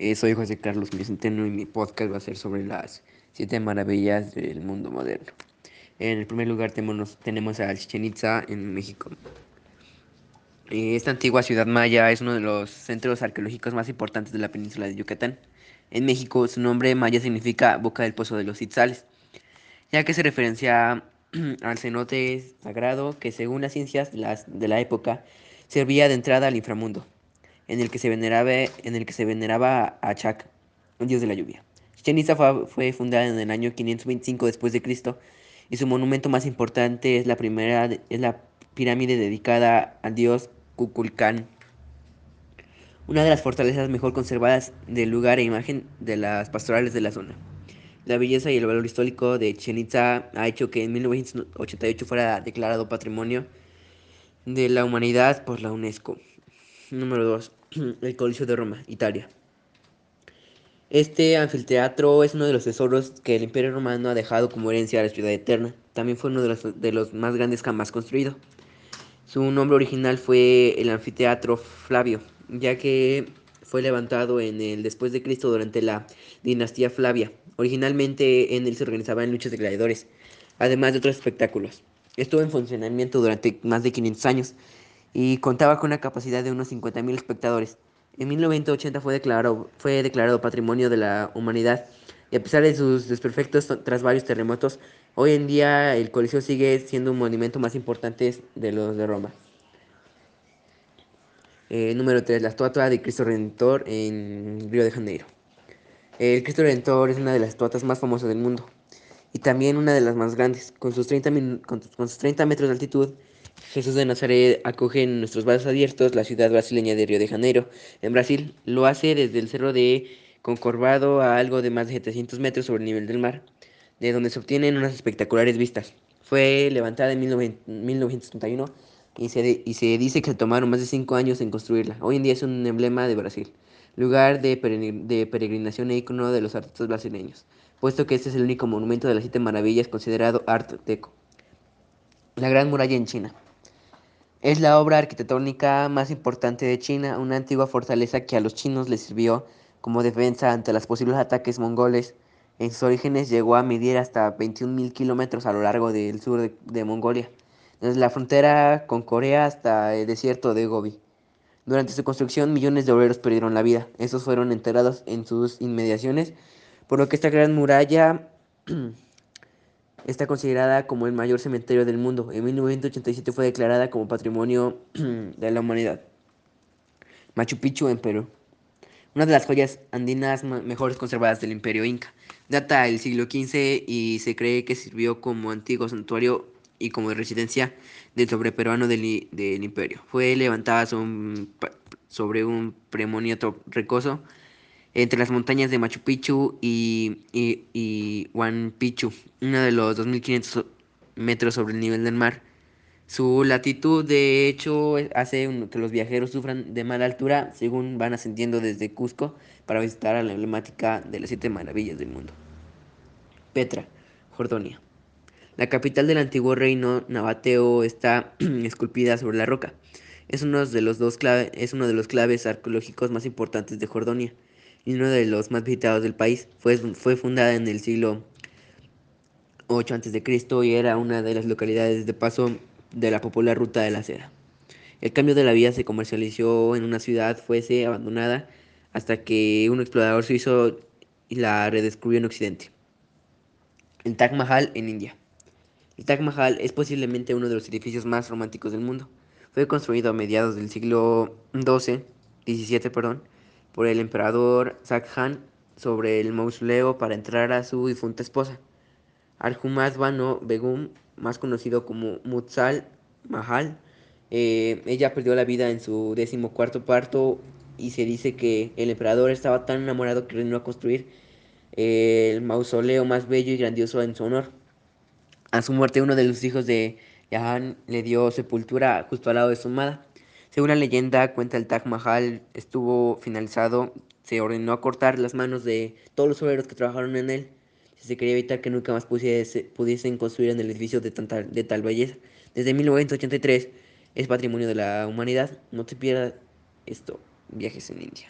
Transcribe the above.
Eh, soy José Carlos Centeno y mi podcast va a ser sobre las siete maravillas del mundo moderno. En el primer lugar tenemos, tenemos a Chichen Itza en México. Eh, esta antigua ciudad maya es uno de los centros arqueológicos más importantes de la península de Yucatán. En México su nombre maya significa boca del pozo de los Itzales, ya que se referencia al cenote sagrado que según las ciencias de la época servía de entrada al inframundo en el que se veneraba, en el que se veneraba a Chak, un dios de la lluvia. Chichen Itza fue, fundada en el año 525 después de Cristo y su monumento más importante es la primera es la pirámide dedicada al dios Kukulcán. Una de las fortalezas mejor conservadas del lugar e imagen de las pastorales de la zona. La belleza y el valor histórico de Chichen Itza ha hecho que en 1988 fuera declarado Patrimonio de la Humanidad por la UNESCO. Número 2. El Coliseo de Roma, Italia. Este anfiteatro es uno de los tesoros que el Imperio Romano ha dejado como herencia a la ciudad eterna. También fue uno de los, más grandes jamás construido. Su nombre original fue el Anfiteatro Flavio, ya que fue levantado en el después de Cristo durante la dinastía Flavia. Originalmente en él se organizaban luchas de gladiadores, además de otros espectáculos. Estuvo en funcionamiento durante más de 500 años y contaba con una capacidad de unos 50.000 espectadores. En 1980 fue declarado, fue declarado Patrimonio de la Humanidad y a pesar de sus desperfectos tras varios terremotos, hoy en día el Coliseo sigue siendo un monumento más importante de los de Roma. Eh, número 3. La estatua de Cristo Redentor en Río de Janeiro. El Cristo Redentor es una de las estatuas más famosas del mundo y también una de las más grandes. Con sus 30, con sus 30 metros de altitud, Jesús de Nazaret acoge en nuestros brazos abiertos la ciudad brasileña de Río de Janeiro, en Brasil. Lo hace desde el cerro de Concorvado a algo de más de 700 metros sobre el nivel del mar, de donde se obtienen unas espectaculares vistas. Fue levantada en 1931 y se, y se dice que tomaron más de 5 años en construirla. Hoy en día es un emblema de Brasil, lugar de, de peregrinación e icono de los artistas brasileños, puesto que este es el único monumento de las siete maravillas considerado art deco. La Gran Muralla en China. Es la obra arquitectónica más importante de China, una antigua fortaleza que a los chinos les sirvió como defensa ante los posibles ataques mongoles. En sus orígenes llegó a medir hasta 21.000 kilómetros a lo largo del sur de, Mongolia, desde la frontera con Corea hasta el desierto de Gobi. Durante su construcción, millones de obreros perdieron la vida. Estos fueron enterrados en sus inmediaciones, por lo que esta gran muralla Está considerada como el mayor cementerio del mundo. En 1987 fue declarada como Patrimonio de la Humanidad. Machu Picchu en Perú. Una de las joyas andinas mejores conservadas del Imperio Inca. Data del siglo XV y se cree que sirvió como antiguo santuario y como residencia del sobreperuano del, del imperio. Fue levantada sobre un premonio recoso entre las montañas de Machu Picchu y, y, y Picchu, uno de los 2.500 metros sobre el nivel del mar. Su latitud, de hecho, hace que los viajeros sufran de mala altura según van ascendiendo desde Cusco para visitar a la emblemática de las siete maravillas del mundo. Petra, Jordania. La capital del antiguo reino nabateo está esculpida sobre la roca. Es uno de los, dos es uno de los claves arqueológicos más importantes de Jordania y uno de los más visitados del país. Fue, fue fundada en el siglo 8 a.C. y era una de las localidades de paso de la popular ruta de la seda. El cambio de la vía se comercializó en una ciudad fuese abandonada hasta que un explorador suizo la redescubrió en Occidente. El Taj Mahal en India. El Taj Mahal es posiblemente uno de los edificios más románticos del mundo. Fue construido a mediados del siglo XII, XVII, perdón, por el emperador Zakhan sobre el mausoleo para entrar a su difunta esposa. Arjumaz Bano Begum, más conocido como Mutsal Mahal, eh, ella perdió la vida en su decimocuarto parto y se dice que el emperador estaba tan enamorado que ordenó a construir el mausoleo más bello y grandioso en su honor. A su muerte uno de los hijos de Jahan le dio sepultura justo al lado de su amada. Según la leyenda, cuenta el Taj Mahal estuvo finalizado, se ordenó cortar las manos de todos los obreros que trabajaron en él. Se quería evitar que nunca más pudiesen construir en el edificio de, tanta, de tal belleza. Desde 1983 es patrimonio de la humanidad. No te pierdas esto, viajes en India.